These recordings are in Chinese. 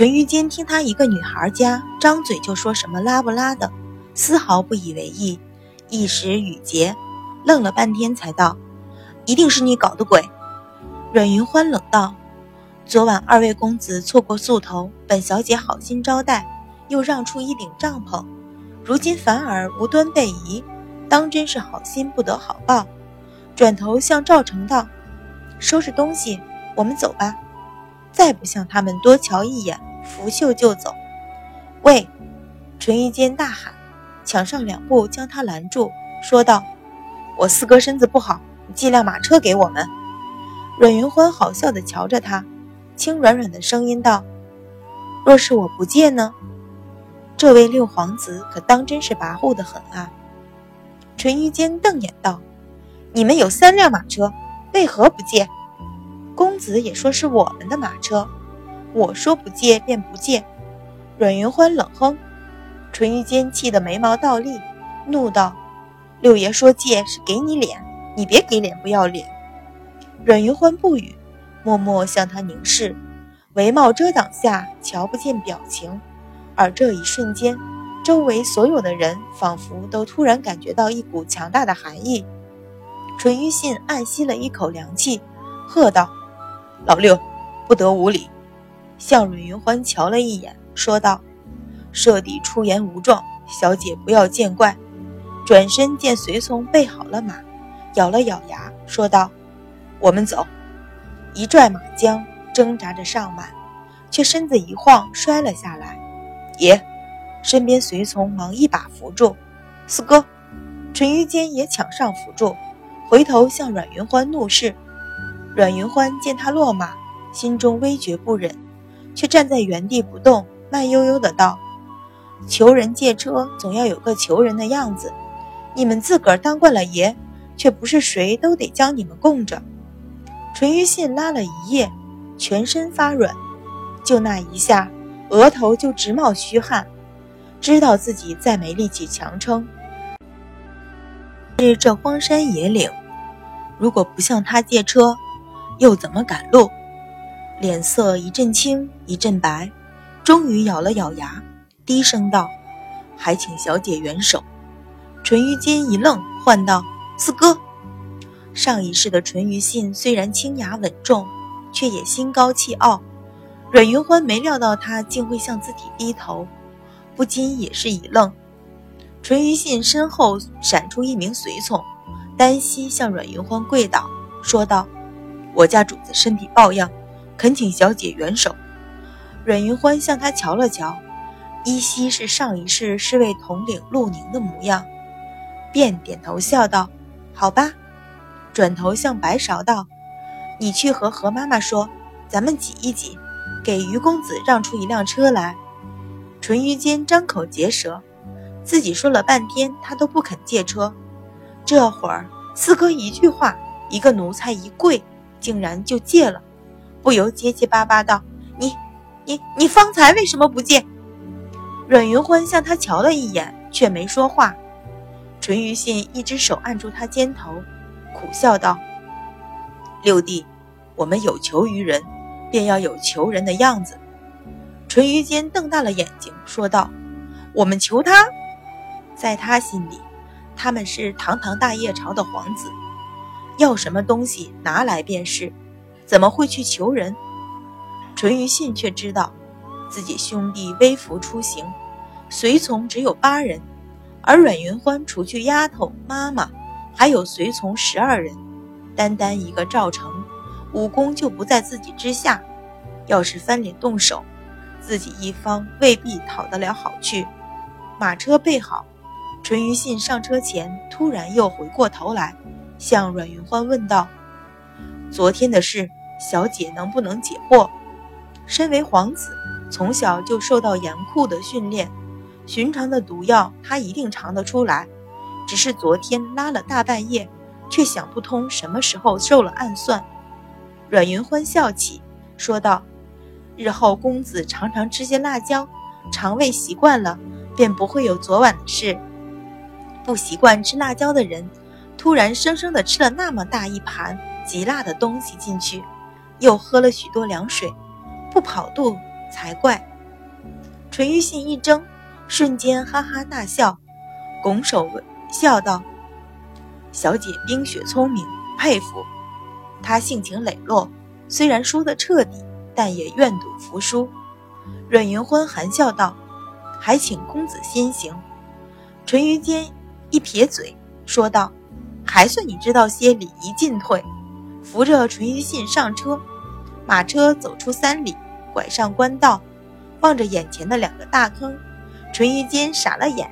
淳于坚听他一个女孩家张嘴就说什么拉不拉的，丝毫不以为意，一时语结，愣了半天才道：“一定是你搞的鬼。”阮云欢冷道：“昨晚二位公子错过宿头，本小姐好心招待，又让出一顶帐篷，如今反而无端被移，当真是好心不得好报。”转头向赵成道：“收拾东西，我们走吧。”再不向他们多瞧一眼，拂袖就走。喂！淳于坚大喊，抢上两步将他拦住，说道：“我四哥身子不好，你借辆马车给我们。”阮云欢好笑地瞧着他，轻软软的声音道：“若是我不借呢？这位六皇子可当真是跋扈的很啊！”淳于坚瞪眼道：“你们有三辆马车，为何不借？”公子也说是我们的马车，我说不借便不借。阮云欢冷哼，淳于坚气得眉毛倒立，怒道：“六爷说借是给你脸，你别给脸不要脸。”阮云欢不语，默默向他凝视，帷帽遮挡下瞧不见表情。而这一瞬间，周围所有的人仿佛都突然感觉到一股强大的寒意。淳于信暗吸了一口凉气，喝道。老六，不得无礼！向阮云欢瞧了一眼，说道：“舍弟出言无状，小姐不要见怪。”转身见随从备好了马，咬了咬牙，说道：“我们走。”一拽马缰，挣扎着上马，却身子一晃，摔了下来。爷，身边随从忙一把扶住。四哥，淳于坚也抢上扶住，回头向阮云欢怒视。阮云欢见他落马，心中微觉不忍，却站在原地不动，慢悠悠的道：“求人借车，总要有个求人的样子。你们自个儿当惯了爷，却不是谁都得将你们供着。”淳于信拉了一夜，全身发软，就那一下，额头就直冒虚汗，知道自己再没力气强撑。是这荒山野岭，如果不向他借车，又怎么赶路？脸色一阵青一阵白，终于咬了咬牙，低声道：“还请小姐援手。”淳于坚一愣，唤道：“四哥。”上一世的淳于信虽然清雅稳重，却也心高气傲。阮云欢没料到他竟会向自己低头，不禁也是一愣。淳于信身后闪出一名随从，单膝向阮云欢跪倒，说道。我家主子身体抱恙，恳请小姐援手。阮云欢向他瞧了瞧，依稀是上一世侍卫统领陆宁的模样，便点头笑道：“好吧。”转头向白芍道：“你去和何妈妈说，咱们挤一挤，给于公子让出一辆车来。”淳于坚张口结舌，自己说了半天，他都不肯借车，这会儿四哥一句话，一个奴才一跪。竟然就借了，不由结结巴巴道：“你、你、你方才为什么不见？”阮云欢向他瞧了一眼，却没说话。淳于信一只手按住他肩头，苦笑道：“六弟，我们有求于人，便要有求人的样子。”淳于坚瞪大了眼睛，说道：“我们求他，在他心里，他们是堂堂大业朝的皇子。”要什么东西拿来便是，怎么会去求人？淳于信却知道，自己兄弟微服出行，随从只有八人，而阮云欢除去丫头、妈妈，还有随从十二人，单单一个赵成，武功就不在自己之下。要是翻脸动手，自己一方未必讨得了好去。马车备好，淳于信上车前，突然又回过头来。向阮云欢问道：“昨天的事，小姐能不能解惑？”身为皇子，从小就受到严酷的训练，寻常的毒药他一定尝得出来。只是昨天拉了大半夜，却想不通什么时候受了暗算。阮云欢笑起，说道：“日后公子常常吃些辣椒，肠胃习惯了，便不会有昨晚的事。不习惯吃辣椒的人。”突然生生的吃了那么大一盘极辣的东西进去，又喝了许多凉水，不跑肚才怪。淳于信一怔，瞬间哈哈大笑，拱手笑道：“小姐冰雪聪明，佩服。她性情磊落，虽然输得彻底，但也愿赌服输。”阮云欢含笑道：“还请公子先行。”淳于坚一撇嘴，说道：“还算你知道些礼仪进退。”扶着淳于信上车，马车走出三里，拐上官道。望着眼前的两个大坑，淳于坚傻了眼。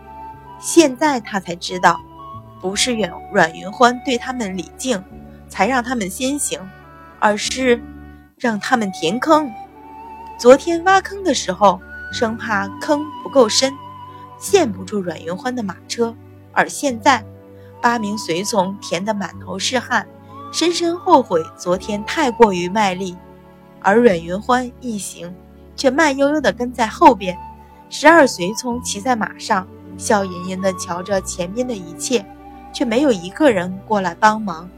现在他才知道，不是阮阮云欢对他们礼敬，才让他们先行，而是让他们填坑。昨天挖坑的时候，生怕坑不够深，陷不住阮云欢的马车；而现在，八名随从填得满头是汗，深深后悔昨天太过于卖力，而阮云欢一行。却慢悠悠地跟在后边，十二随从骑在马上，笑吟吟地瞧着前边的一切，却没有一个人过来帮忙。